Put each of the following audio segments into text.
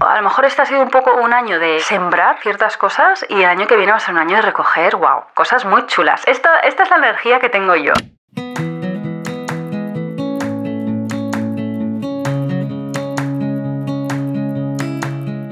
A lo mejor este ha sido un poco un año de sembrar ciertas cosas y el año que viene va a ser un año de recoger, wow, cosas muy chulas. Esta, esta es la energía que tengo yo.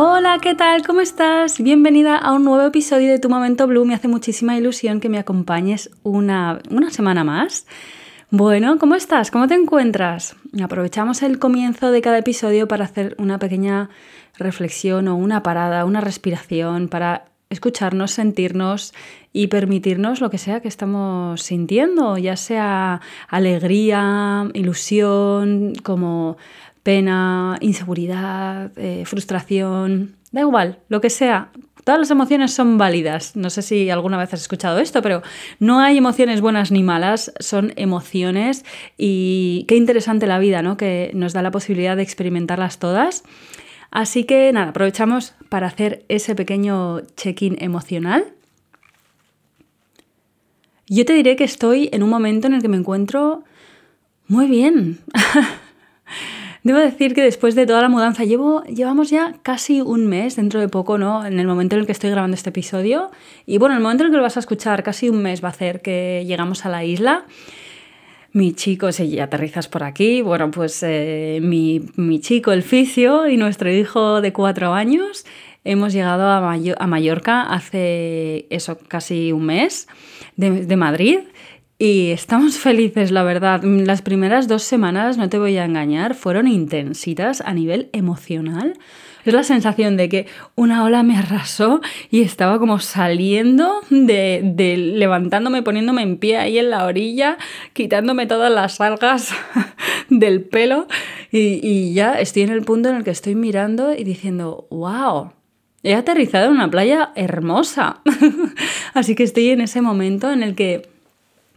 Hola, ¿qué tal? ¿Cómo estás? Bienvenida a un nuevo episodio de Tu Momento Blue. Me hace muchísima ilusión que me acompañes una, una semana más. Bueno, ¿cómo estás? ¿Cómo te encuentras? Aprovechamos el comienzo de cada episodio para hacer una pequeña reflexión o una parada, una respiración para escucharnos, sentirnos y permitirnos lo que sea que estamos sintiendo, ya sea alegría, ilusión, como pena, inseguridad, eh, frustración, da igual, lo que sea. Todas las emociones son válidas. No sé si alguna vez has escuchado esto, pero no hay emociones buenas ni malas, son emociones y qué interesante la vida, ¿no? Que nos da la posibilidad de experimentarlas todas. Así que nada, aprovechamos para hacer ese pequeño check-in emocional. Yo te diré que estoy en un momento en el que me encuentro muy bien. Debo decir que después de toda la mudanza, llevo, llevamos ya casi un mes, dentro de poco, ¿no? En el momento en el que estoy grabando este episodio. Y bueno, el momento en el que lo vas a escuchar, casi un mes va a hacer que llegamos a la isla. Mi chico, si aterrizas por aquí, bueno, pues eh, mi, mi, chico, el fisio, y nuestro hijo de cuatro años, hemos llegado a, a Mallorca hace eso, casi un mes, de, de Madrid. Y estamos felices, la verdad. Las primeras dos semanas, no te voy a engañar, fueron intensitas a nivel emocional. Es la sensación de que una ola me arrasó y estaba como saliendo de, de, levantándome, poniéndome en pie ahí en la orilla, quitándome todas las algas del pelo y, y ya estoy en el punto en el que estoy mirando y diciendo, wow, he aterrizado en una playa hermosa. Así que estoy en ese momento en el que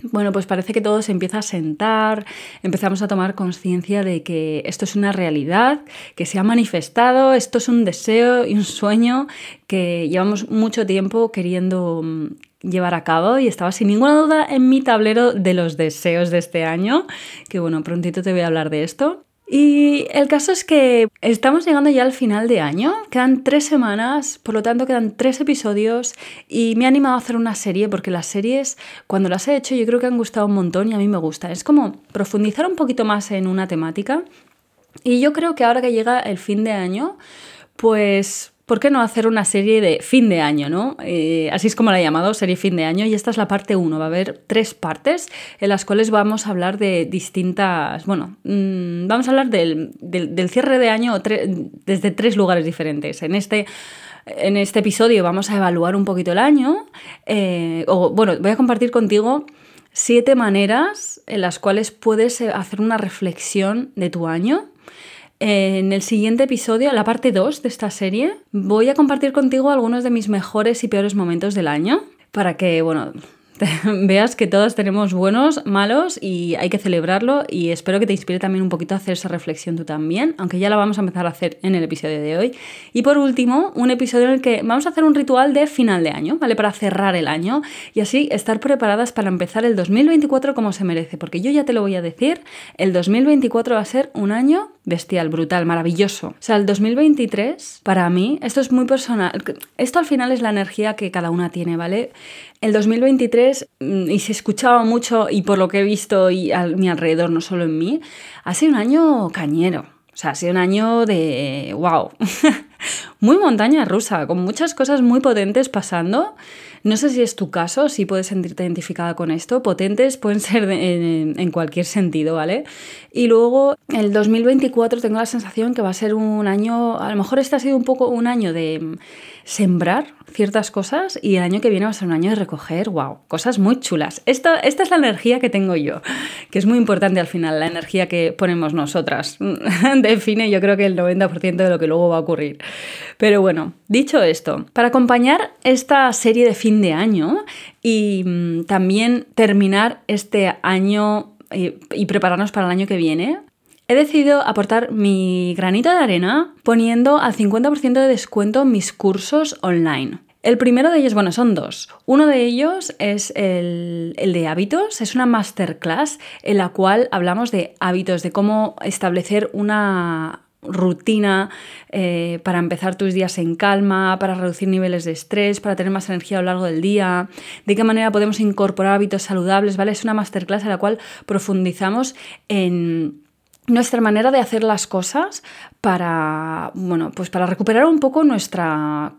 bueno, pues parece que todo se empieza a sentar, empezamos a tomar conciencia de que esto es una realidad, que se ha manifestado, esto es un deseo y un sueño que llevamos mucho tiempo queriendo mm, llevar a cabo y estaba sin ninguna duda en mi tablero de los deseos de este año, que bueno, prontito te voy a hablar de esto. Y el caso es que estamos llegando ya al final de año, quedan tres semanas, por lo tanto quedan tres episodios y me he animado a hacer una serie porque las series, cuando las he hecho, yo creo que han gustado un montón y a mí me gusta. Es como profundizar un poquito más en una temática y yo creo que ahora que llega el fin de año, pues ¿por qué no hacer una serie de fin de año, no? Eh, así es como la he llamado, serie fin de año, y esta es la parte 1. Va a haber tres partes en las cuales vamos a hablar de distintas, bueno, mm, vamos a hablar del, cierre de año desde tres lugares diferentes. En este en este episodio vamos a evaluar un poquito el año, eh, o bueno, voy a compartir contigo siete maneras en las cuales puedes eh, hacer una reflexión de tu año. En el siguiente episodio, la parte 2 de esta serie, voy a compartir contigo algunos de mis mejores y peores momentos del año para que, bueno, veas que todos tenemos buenos, malos y hay que celebrarlo y espero que te inspire también un poquito a hacer esa reflexión tú también, aunque ya la vamos a empezar a hacer en el episodio de hoy. Y por último, un episodio en el que vamos a hacer un ritual de final de año, ¿vale? Para cerrar el año y así estar preparadas para empezar el 2024 como se merece, porque yo ya te lo voy a decir, el 2024 va a ser un año bestial, brutal, maravilloso. O sea, el 2023, para mí, esto es muy personal. Esto al final es la energía que cada una tiene, ¿vale? El 2023, mm, y se escuchaba mucho, y por lo que he visto y a mi alrededor, no solo en mí, ha sido un año cañero. O sea, ha sido un año de. ¡Wow! muy montaña rusa, con muchas cosas muy potentes pasando. No sé si es tu caso, si puedes sentirte identificada con esto. Potentes pueden ser en, cualquier sentido, ¿vale? Y luego el 2024 tengo la sensación que va a ser un año, a lo mejor este ha sido un poco un año de sembrar ciertas cosas y el año que viene va a ser un año de recoger, wow, cosas muy chulas. Esta, es la energía que tengo yo, que es muy importante al final, la energía que ponemos nosotras. Define yo creo que el 90% de lo que luego va a ocurrir. Pero bueno, dicho esto, para acompañar esta serie de fin de año y mm, también terminar este año y, y prepararnos para el año que viene, he decidido aportar mi granito de arena poniendo al 50% de descuento mis cursos online. El primero de ellos, bueno, son dos. Uno de ellos es el, el, de hábitos, es una masterclass en la cual hablamos de hábitos, de cómo establecer una rutina eh, para empezar tus días en calma, para reducir niveles de estrés, para tener más energía a lo largo del día, de qué manera podemos incorporar hábitos saludables, ¿vale? Es una masterclass en la cual profundizamos en nuestra manera de hacer las cosas para, bueno, pues para recuperar un poco nuestra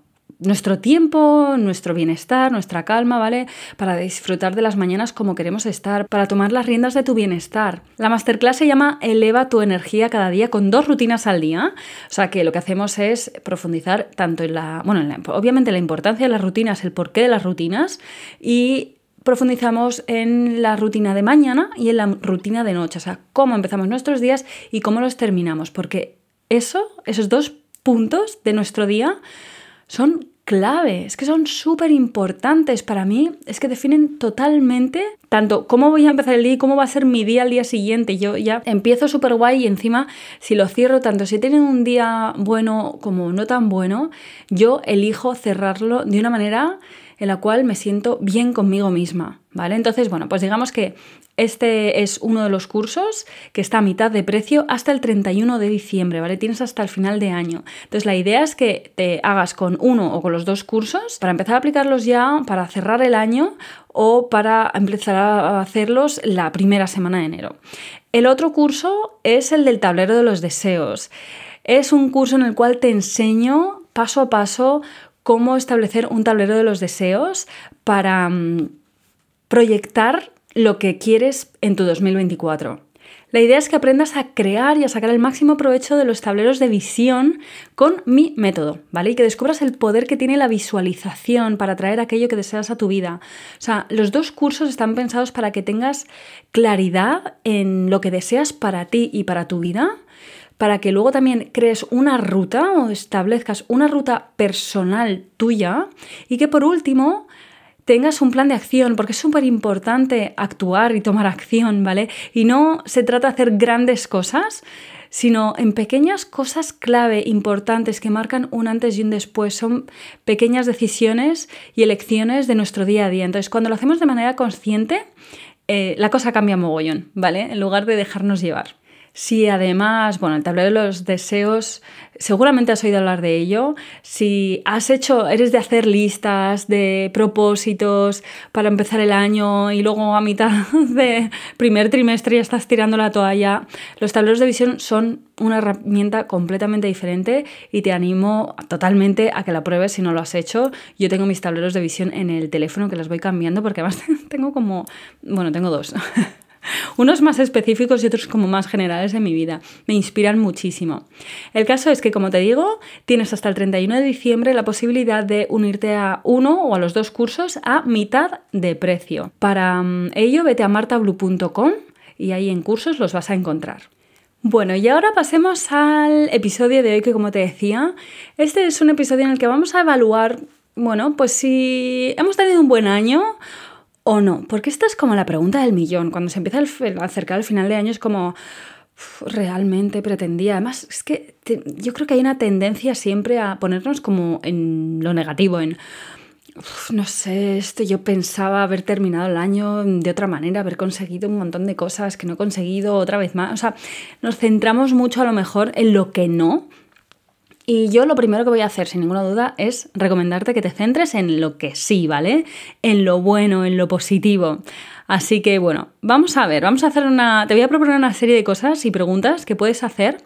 nuestro tiempo, nuestro bienestar, nuestra calma, ¿vale? Para disfrutar de las mañanas como queremos estar, para tomar las riendas de tu bienestar. La masterclass se llama Eleva tu energía cada día con dos rutinas al día. O sea que lo que hacemos es profundizar tanto en la, bueno, obviamente la importancia de las rutinas, el porqué de las rutinas y profundizamos en la rutina de mañana y en la rutina de noche, o sea, cómo empezamos nuestros días y cómo los terminamos, porque eso, esos dos puntos de nuestro día son clave, es que son súper importantes para mí, es que definen totalmente tanto cómo voy a empezar el día y cómo va a ser mi día al día siguiente. Yo ya empiezo súper guay y encima si lo cierro tanto si tienen un día bueno como no tan bueno, yo elijo cerrarlo de una manera en la cual me siento bien conmigo misma, ¿vale? Entonces, bueno, pues digamos que este es uno de los cursos que está a mitad de precio hasta el 31 de diciembre, ¿vale? Tienes hasta el final de año. Entonces, la idea es que te hagas con uno o con los dos cursos para empezar a aplicarlos ya, para cerrar el año o para empezar a hacerlos la primera semana de enero. El otro curso es el del tablero de los deseos. Es un curso en el cual te enseño paso a paso cómo establecer un tablero de los deseos para mm, proyectar lo que quieres en tu 2024. La idea es que aprendas a crear y a sacar el máximo provecho de los tableros de visión con mi método, ¿vale? Y que descubras el poder que tiene la visualización para traer aquello que deseas a tu vida. O sea, los dos cursos están pensados para que tengas claridad en lo que deseas para ti y para tu vida para que luego también crees una ruta o establezcas una ruta personal tuya y que por último tengas un plan de acción, porque es súper importante actuar y tomar acción, ¿vale? Y no se trata de hacer grandes cosas, sino en pequeñas cosas clave, importantes, que marcan un antes y un después. Son pequeñas decisiones y elecciones de nuestro día a día. Entonces, cuando lo hacemos de manera consciente, eh, la cosa cambia mogollón, ¿vale? En lugar de dejarnos llevar. Si además, bueno, el tablero de los deseos, seguramente has oído hablar de ello. Si has hecho, eres de hacer listas de propósitos para empezar el año y luego a mitad de primer trimestre ya estás tirando la toalla, los tableros de visión son una herramienta completamente diferente y te animo totalmente a que la pruebes si no lo has hecho. Yo tengo mis tableros de visión en el teléfono que los voy cambiando porque además tengo como, bueno, tengo dos. Unos más específicos y otros como más generales en mi vida. Me inspiran muchísimo. El caso es que, como te digo, tienes hasta el 31 de diciembre la posibilidad de unirte a uno o a los dos cursos a mitad de precio. Para mm, ello, vete a martablue.com y ahí en cursos los vas a encontrar. Bueno, y ahora pasemos al episodio de hoy que como te decía, este es un episodio en el que vamos a evaluar, bueno, pues si hemos tenido un buen año o no? Porque esta es como la pregunta del millón. Cuando se empieza a acercar el final de año es como, realmente pretendía. Además, es que yo creo que hay una tendencia siempre a ponernos como en lo negativo, en... no sé, este, yo pensaba haber terminado el año de otra manera, haber conseguido un montón de cosas que no he conseguido otra vez más. O sea, nos centramos mucho a lo mejor en lo que no y yo lo primero que voy a hacer, sin ninguna duda, es recomendarte que te centres en lo que sí, ¿vale? En lo bueno, en lo positivo. Así que bueno, vamos a ver, vamos a hacer una... Te voy a proponer una serie de cosas y preguntas que puedes hacer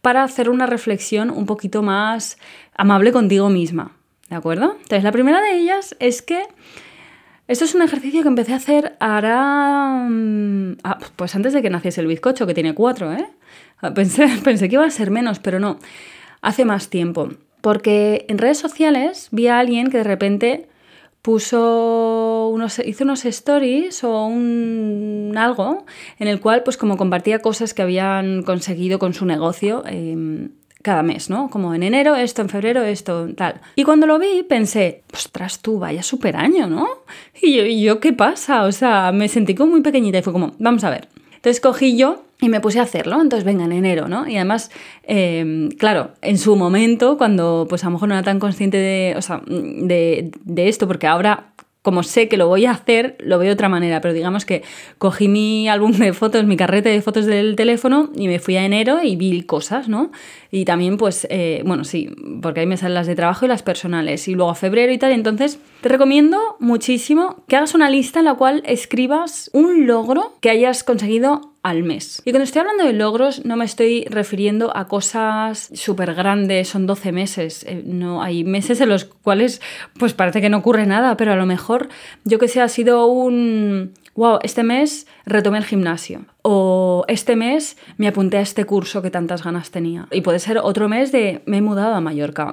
para hacer una reflexión un poquito más amable contigo misma, ¿de acuerdo? Entonces, la primera de ellas es que... Esto es un ejercicio que empecé a hacer ahora, mm, ah, pues antes de que naciese el bizcocho, que tiene cuatro, ¿eh? Pensé, pensé que iba a ser menos, pero no hace más tiempo. Porque en redes sociales vi a alguien que de repente puso unos, hizo unos stories o un algo en el cual pues como compartía cosas que habían conseguido con su negocio em, cada mes, ¿no? Como en enero esto, en febrero esto, tal. Y cuando lo vi pensé, ostras tú, vaya super año, ¿no? Y yo, ¿y yo qué pasa? O sea, me sentí como muy pequeñita y fue como, vamos a ver. Entonces cogí yo y me puse a hacerlo, entonces venga, en enero, ¿no? Y además, em, claro, en su momento, cuando pues a lo mejor no era tan consciente de, de, de esto, porque ahora como sé que lo voy a hacer, lo veo de otra manera, pero digamos que cogí mi álbum de fotos, mi carrete de fotos del teléfono y me fui a enero y vi cosas, ¿no? Y también, pues, eh, bueno, sí, porque ahí me salen las de trabajo y las personales, y luego a febrero y tal, entonces te recomiendo muchísimo que hagas una lista en la cual escribas un logro que hayas conseguido al mes. Y cuando estoy hablando de logros no me estoy refiriendo a cosas súper grandes, son 12 meses. Eh, no, hay meses en los cuales pues parece que no ocurre nada, pero a lo mejor yo que sé, ha sido un... Wow, este mes retomé el gimnasio. O este mes me apunté a este curso que tantas ganas tenía. Y puede ser otro mes de me he mudado a Mallorca.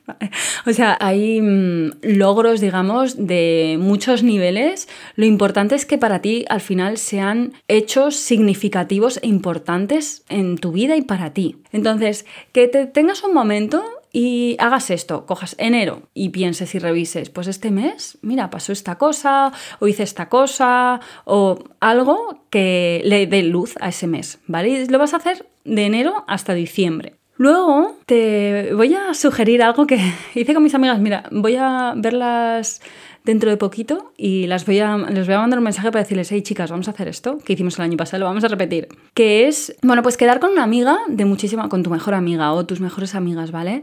o sea, hay mm, logros, digamos, de muchos niveles. Lo importante es que para ti al final sean hechos significativos e importantes en tu vida y para ti. Entonces, que te tengas un momento y hagas esto, cojas enero y pienses y revises, pues este mes, mira, pasó esta cosa, o hice esta cosa, o algo que le dé luz a ese mes, ¿vale? Lo vas a hacer de enero hasta diciembre. Luego te voy a sugerir algo que hice con mis amigas. Mira, voy a verlas dentro de poquito y las voy a, les voy a mandar un mensaje para decirles, hey chicas, vamos a hacer esto que hicimos el año pasado, lo vamos a repetir. Que es, bueno, pues quedar con una amiga de muchísima, con tu mejor amiga o tus mejores amigas, ¿vale?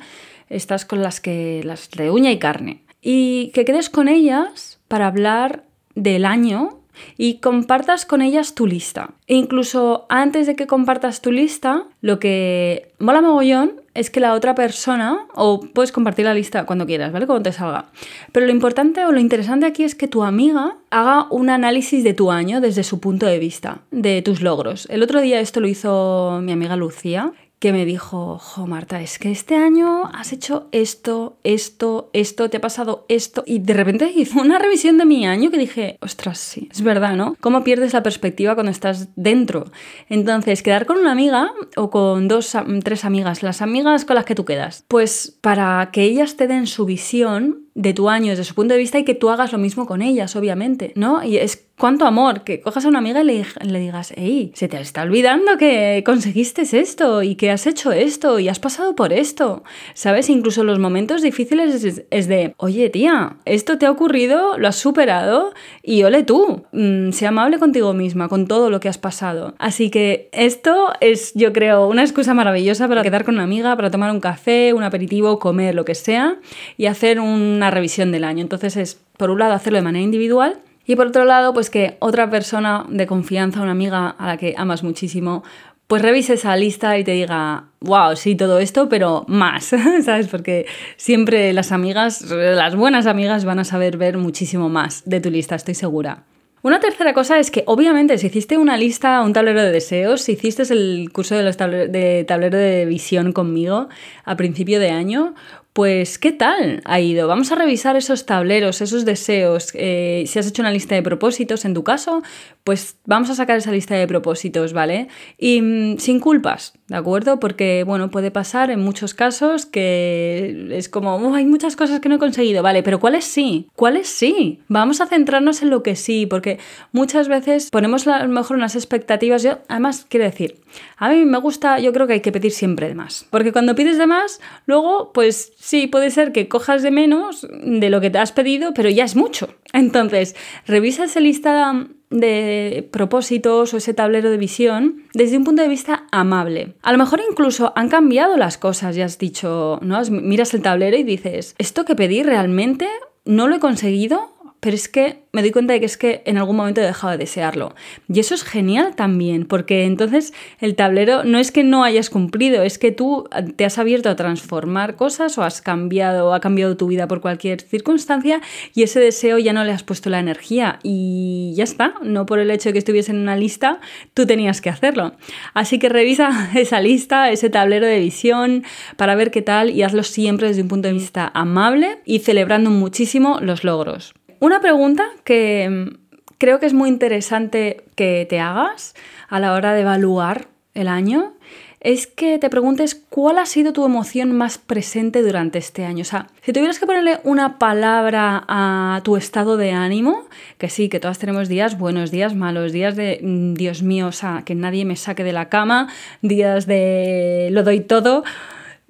Estas con las que, las de uña y carne. Y que quedes con ellas para hablar del año y compartas con ellas tu lista. E incluso antes de que compartas tu lista, lo que mola mogollón es que la otra persona, o puedes compartir la lista cuando quieras, ¿vale? Cuando te salga. Pero lo importante o lo interesante aquí es que tu amiga haga un análisis de tu año desde su punto de vista, de tus logros. El otro día esto lo hizo mi amiga Lucía que me dijo, jo Marta, es que este año has hecho esto, esto, esto, te ha pasado esto. Y de repente hizo una revisión de mi año que dije, ostras, sí, es verdad, ¿no? ¿Cómo pierdes la perspectiva cuando estás dentro? Entonces, quedar con una amiga o con dos, tres amigas, las amigas con las que tú quedas, pues para que ellas te den su visión de tu año desde su punto de vista y que tú hagas lo mismo con ellas, obviamente, ¿no? Y es cuánto amor, que cojas a una amiga y le, digas, hey, se te está olvidando que conseguiste esto y que has hecho esto y has pasado por esto, ¿sabes? Incluso los momentos difíciles es, de, oye tía, esto te ha ocurrido, lo has superado y ole tú, mm, sea amable contigo misma, con todo lo que has pasado. Así que esto es, yo creo, una excusa maravillosa para quedar con una amiga, para tomar un café, un aperitivo, comer, lo que sea, y hacer una revisión del año. Entonces es, por un lado, hacerlo de manera individual y por otro lado, pues que otra persona de confianza, una amiga a la que amas muchísimo, pues revise esa lista y te diga, wow, sí, todo esto, pero más, ¿sabes? Porque siempre las amigas, las buenas amigas van a saber ver muchísimo más de tu lista, estoy segura. Una tercera cosa es que obviamente si hiciste una lista, un tablero de deseos, si hiciste el curso de, los de tablero de visión conmigo a principio de año, pues, ¿qué tal ha ido? Vamos a revisar esos tableros, esos deseos. Eh, si has hecho una lista de propósitos, en tu caso, pues vamos a sacar esa lista de propósitos, ¿vale? Y mm, sin culpas, ¿de acuerdo? Porque, bueno, puede pasar en muchos casos que es como, hay muchas cosas que no he conseguido, ¿vale? Pero ¿cuáles sí? ¿Cuáles sí? Vamos a centrarnos en lo que sí, porque muchas veces ponemos a lo mejor unas expectativas. Yo, además, quiero decir, a mí me gusta, yo creo que hay que pedir siempre de más. Porque cuando pides de más, luego, pues sí, puede ser que cojas de menos de lo que te has pedido, pero ya es mucho. Entonces, revisa esa lista de propósitos o ese tablero de visión desde un punto de vista amable. A lo mejor incluso han cambiado las cosas, ya has dicho, ¿no? Miras el tablero y dices, ¿esto que pedí realmente no lo he conseguido? Pero es que me doy cuenta de que es que en algún momento he dejado de desearlo. Y eso es genial también, porque entonces el tablero no es que no hayas cumplido, es que tú te has abierto a transformar cosas o has cambiado, ha cambiado tu vida por cualquier circunstancia y ese deseo ya no le has puesto la energía y ya está, no por el hecho de que estuviese en una lista, tú tenías que hacerlo. Así que revisa esa lista, ese tablero de visión para ver qué tal y hazlo siempre desde un punto de vista amable y celebrando muchísimo los logros. Una pregunta que mm, creo que es muy interesante que te hagas a la hora de evaluar el año es que te preguntes cuál ha sido tu emoción más presente durante este año. O sea, si tuvieras que ponerle una palabra a tu estado de ánimo, que sí, que todas tenemos días, buenos días, malos días de mm, Dios mío, o sea, que nadie me saque de la cama, días de lo doy todo,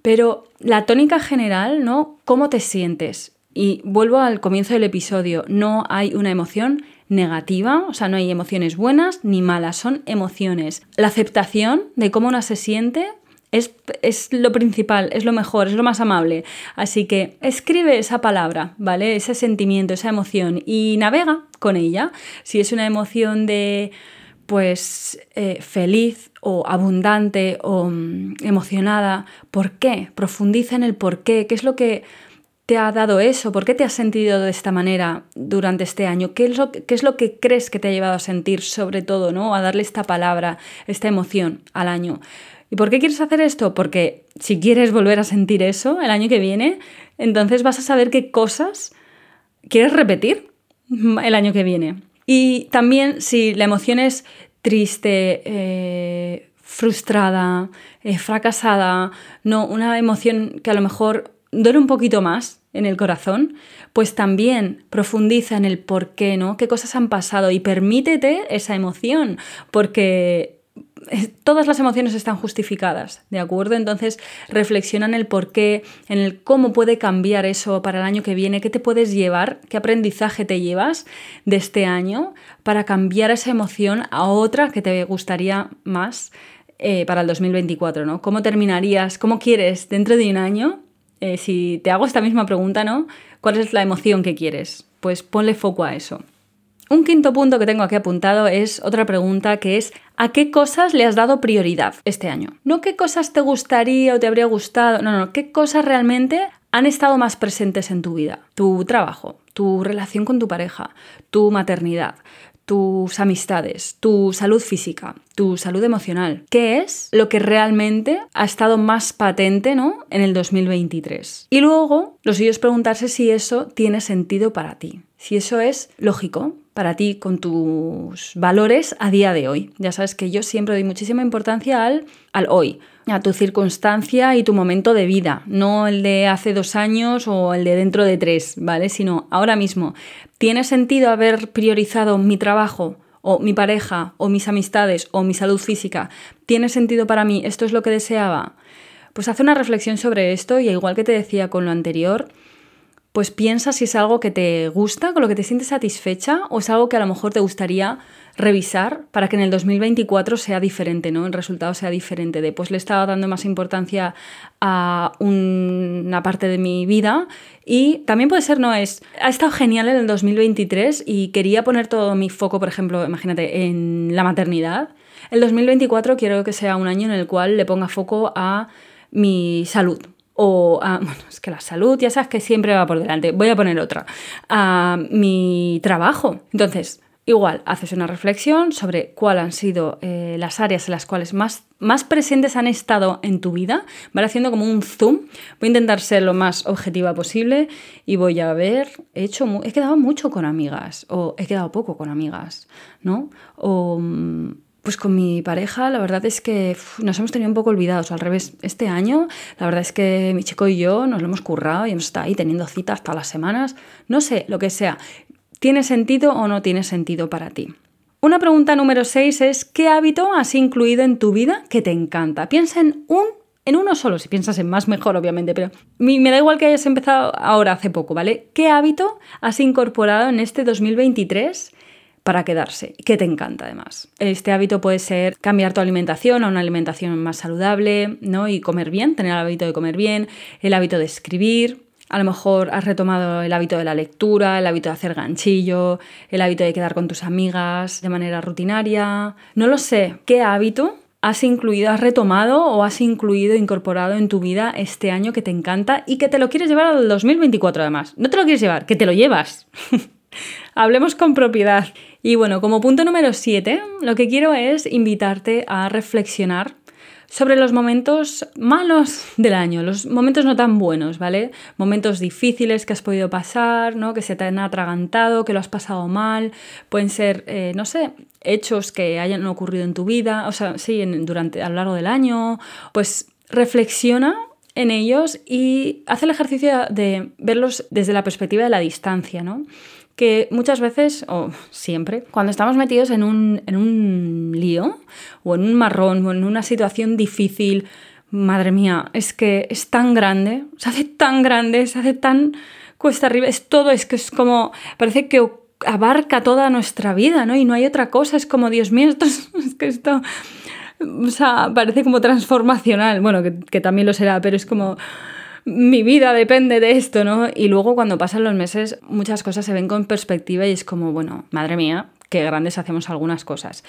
pero la tónica general, ¿no? ¿Cómo te sientes? Y vuelvo al comienzo del episodio, no hay una emoción negativa, o sea, no hay emociones buenas ni malas, son emociones. La aceptación de cómo una se siente es, es, lo principal, es lo mejor, es lo más amable. Así que escribe esa palabra, ¿vale? Ese sentimiento, esa emoción y navega con ella. Si es una emoción de, pues, eh, feliz o abundante o mm, emocionada, ¿por qué? Profundiza en el por qué, qué es lo que te ha dado eso? ¿Por qué te has sentido de esta manera durante este año? ¿Qué es lo, que crees que te ha llevado a sentir sobre todo, ¿no? A darle esta palabra, esta emoción al año. ¿Y por qué quieres hacer esto? Porque si quieres volver a sentir eso el año que viene, entonces vas a saber qué cosas quieres repetir el año que viene. Y también si la emoción es triste, eh, frustrada, eh, fracasada, no, una emoción que a lo mejor duele un poquito más en el corazón, pues también profundiza en el por qué, ¿no? ¿Qué cosas han pasado? Y permítete esa emoción, porque todas las emociones están justificadas, ¿de acuerdo? Entonces reflexiona en el por qué, en el cómo puede cambiar eso para el año que viene, qué te puedes llevar, qué aprendizaje te llevas de este año para cambiar esa emoción a otra que te gustaría más eh, para el 2024, ¿no? ¿Cómo terminarías, cómo quieres dentro de un año eh, si te hago esta misma pregunta, ¿no? ¿Cuál es la emoción que quieres? Pues ponle foco a eso. Un quinto punto que tengo aquí apuntado es otra pregunta que es ¿a qué cosas le has dado prioridad este año? No qué cosas te gustaría o te habría gustado, no, no, qué cosas realmente han estado más presentes en tu vida. Tu trabajo, tu relación con tu pareja, tu maternidad, tus amistades, tu salud física, tu salud emocional. ¿Qué es lo que realmente ha estado más patente ¿no? en el 2023? Y luego, lo suyo es preguntarse si eso tiene sentido para ti, si eso es lógico para ti con tus valores a día de hoy. Ya sabes que yo siempre doy muchísima importancia al, al hoy, a tu circunstancia y tu momento de vida, no el de hace dos años o el de dentro de tres, ¿vale? Sino ahora mismo. ¿Tiene sentido haber priorizado mi trabajo? o mi pareja, o mis amistades, o mi salud física, ¿tiene sentido para mí? ¿Esto es lo que deseaba? Pues haz una reflexión sobre esto y igual que te decía con lo anterior, pues piensa si es algo que te gusta, con lo que te sientes satisfecha o es algo que a lo mejor te gustaría revisar para que en el 2024 sea diferente, ¿no? El resultado sea diferente de pues le estaba dando más importancia a una parte de mi vida y también puede ser no es ha estado genial en el 2023 y quería poner todo mi foco, por ejemplo, imagínate en la maternidad. El 2024 quiero que sea un año en el cual le ponga foco a mi salud, o a, bueno, es que la salud, ya sabes que siempre va por delante, voy a poner otra, a mi trabajo. Entonces, igual, haces una reflexión sobre cuáles han sido eh, las áreas en las cuales más, más presentes han estado en tu vida, ¿vale? Haciendo como un zoom. Voy a intentar ser lo más objetiva posible y voy a ver, he hecho, he quedado mucho con amigas o he quedado poco con amigas, ¿no? O mm, pues con mi pareja, la verdad es que nos hemos tenido un poco olvidados. Al revés, este año, la verdad es que mi chico y yo nos lo hemos currado y hemos estado ahí teniendo citas todas las semanas. No sé, lo que sea. ¿Tiene sentido o no tiene sentido para ti? Una pregunta número 6 es: ¿qué hábito has incluido en tu vida que te encanta? Piensa en un en uno solo, si piensas en más mejor, obviamente, pero me da igual que hayas empezado ahora hace poco, ¿vale? ¿Qué hábito has incorporado en este 2023 para quedarse, que te encanta además. Este hábito puede ser cambiar tu alimentación a una alimentación más saludable, ¿no? Y comer bien, tener el hábito de comer bien, el hábito de escribir, a lo mejor has retomado el hábito de la lectura, el hábito de hacer ganchillo, el hábito de quedar con tus amigas de manera rutinaria. No lo sé, ¿qué hábito has incluido, has retomado o has incluido, incorporado en tu vida este año que te encanta y que te lo quieres llevar al 2024 además? No te lo quieres llevar, que te lo llevas. Hablemos con propiedad. Y bueno, como punto número 7, lo que quiero es invitarte a reflexionar sobre los momentos malos del año, los momentos no tan buenos, ¿vale? Momentos difíciles que has podido pasar, ¿no? Que se te han atragantado, que lo has pasado mal, pueden ser, eh, no sé, hechos que hayan ocurrido en tu vida, o sea, sí, durante, a lo largo del año, pues reflexiona en ellos y haz el ejercicio de verlos desde la perspectiva de la distancia, ¿no? Que muchas veces, o siempre, cuando estamos metidos en un, en un lío, o en un marrón, o en una situación difícil, madre mía, es que es tan grande, se hace tan grande, se hace tan cuesta arriba, es todo, es que es como, parece que abarca toda nuestra vida, ¿no? Y no hay otra cosa, es como, Dios mío, esto es, que esto, o sea, parece como transformacional, bueno, que, que también lo será, pero es como mi vida depende de esto, ¿no? Y luego cuando pasan los meses muchas cosas se ven con perspectiva y es como, bueno, madre mía, qué grandes hacemos algunas cosas.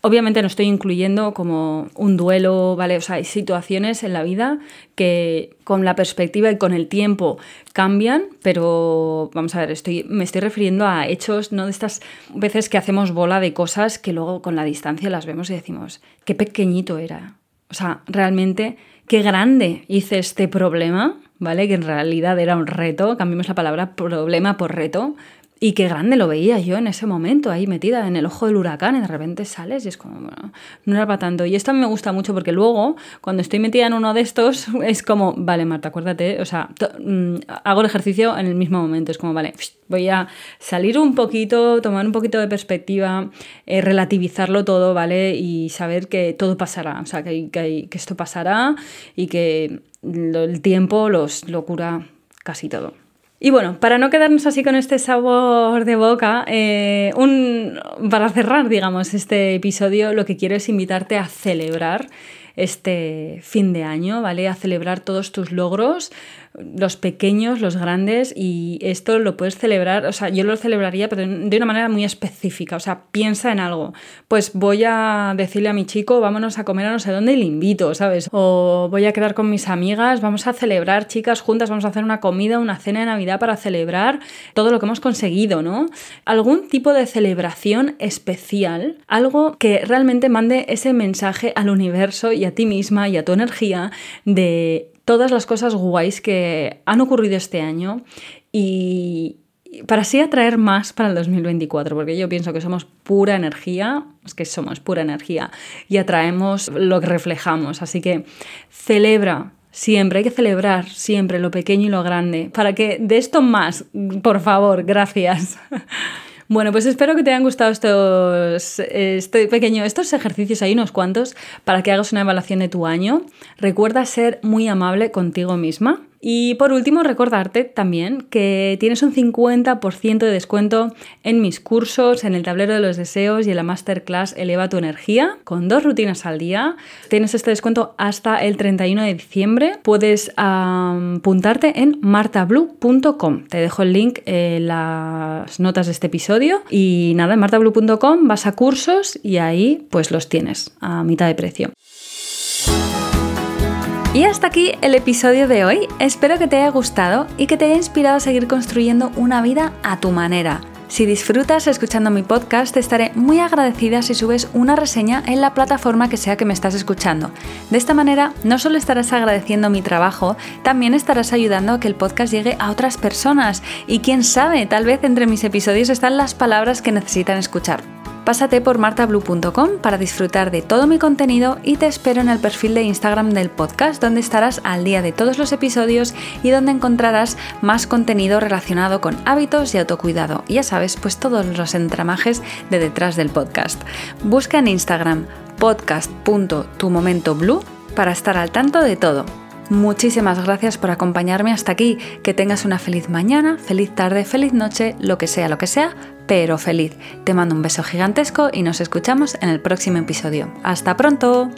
Obviamente no estoy incluyendo como un duelo, ¿vale? O sea, hay situaciones en la vida que con la perspectiva y con el tiempo cambian, pero vamos a ver, estoy, me estoy refiriendo a hechos, no de estas veces que hacemos bola de cosas que luego con la distancia las vemos y decimos, qué pequeñito era. O sea, realmente qué grande hice este problema, ¿vale? Que en realidad era un reto, cambiemos la palabra problema por reto, y qué grande lo veía yo en ese momento, ahí metida en el ojo del huracán, y de repente sales y es como, bueno, no era para tanto. Y esto a mí me gusta mucho porque luego, cuando estoy metida en uno de estos, es como, vale, Marta, acuérdate, o sea, mm, hago el ejercicio en el mismo momento, es como, vale, voy a salir un poquito, tomar un poquito de perspectiva, eh, relativizarlo todo, ¿vale? Y saber que todo pasará, o sea, que, que, que esto pasará y que el tiempo los, lo cura casi todo. Y bueno, para no quedarnos así con este sabor de boca, eh, un, para cerrar, digamos, este episodio, lo que quiero es invitarte a celebrar este fin de año, ¿vale? A celebrar todos tus logros, los pequeños, los grandes, y esto lo puedes celebrar, o sea, yo lo celebraría, pero de una manera muy específica, o sea, piensa en algo. Pues voy a decirle a mi chico, vámonos a comer a no sé dónde y le invito, ¿sabes? O voy a quedar con mis amigas, vamos a celebrar, chicas, juntas, vamos a hacer una comida, una cena de Navidad para celebrar todo lo que hemos conseguido, ¿no? Algún tipo de celebración especial, algo que realmente mande ese mensaje al universo y a ti misma y a tu energía de todas las cosas guays que han ocurrido este año y, para así atraer más para el 2024, porque yo pienso que somos pura energía, es que somos pura energía y atraemos lo que reflejamos, así que celebra. Siempre hay que celebrar siempre lo pequeño y lo grande, para que de esto más, por favor, gracias. Bueno, pues espero que te hayan gustado estos, este pequeño, estos ejercicios, hay unos cuantos, para que hagas una evaluación de tu año. Recuerda ser muy amable contigo misma. Y por último, recordarte también que tienes un 50% de descuento en mis cursos, en el tablero de los deseos y en la masterclass Eleva tu energía, con dos rutinas al día. Tienes este descuento hasta el 31 de diciembre. Puedes apuntarte en martablue.com. Te dejo el link en las notas de este episodio. Y nada, en martablue.com vas a cursos y ahí pues los tienes a mitad de precio. Y hasta aquí el episodio de hoy. Espero que te haya gustado y que te haya inspirado a seguir construyendo una vida a tu manera. Si disfrutas escuchando mi podcast, te estaré muy agradecida si subes una reseña en la plataforma que sea que me estás escuchando. De esta manera, no solo estarás agradeciendo mi trabajo, también estarás ayudando a que el podcast llegue a otras personas. Y quién sabe, tal vez entre mis episodios están las palabras que necesitan escuchar. Pásate por martablue.com para disfrutar de todo mi contenido y te espero en el perfil de Instagram del podcast donde estarás al día de todos los episodios y donde encontrarás más contenido relacionado con hábitos y autocuidado. ya sabes, pues todos los entramajes de detrás del podcast. Busca en Instagram podcast.tumomentoblue para estar al tanto de todo. Muchísimas gracias por acompañarme hasta aquí. Que tengas una feliz mañana, feliz tarde, feliz noche, lo que sea, lo que sea, pero feliz. Te mando un beso gigantesco y nos escuchamos en el próximo episodio. ¡Hasta pronto!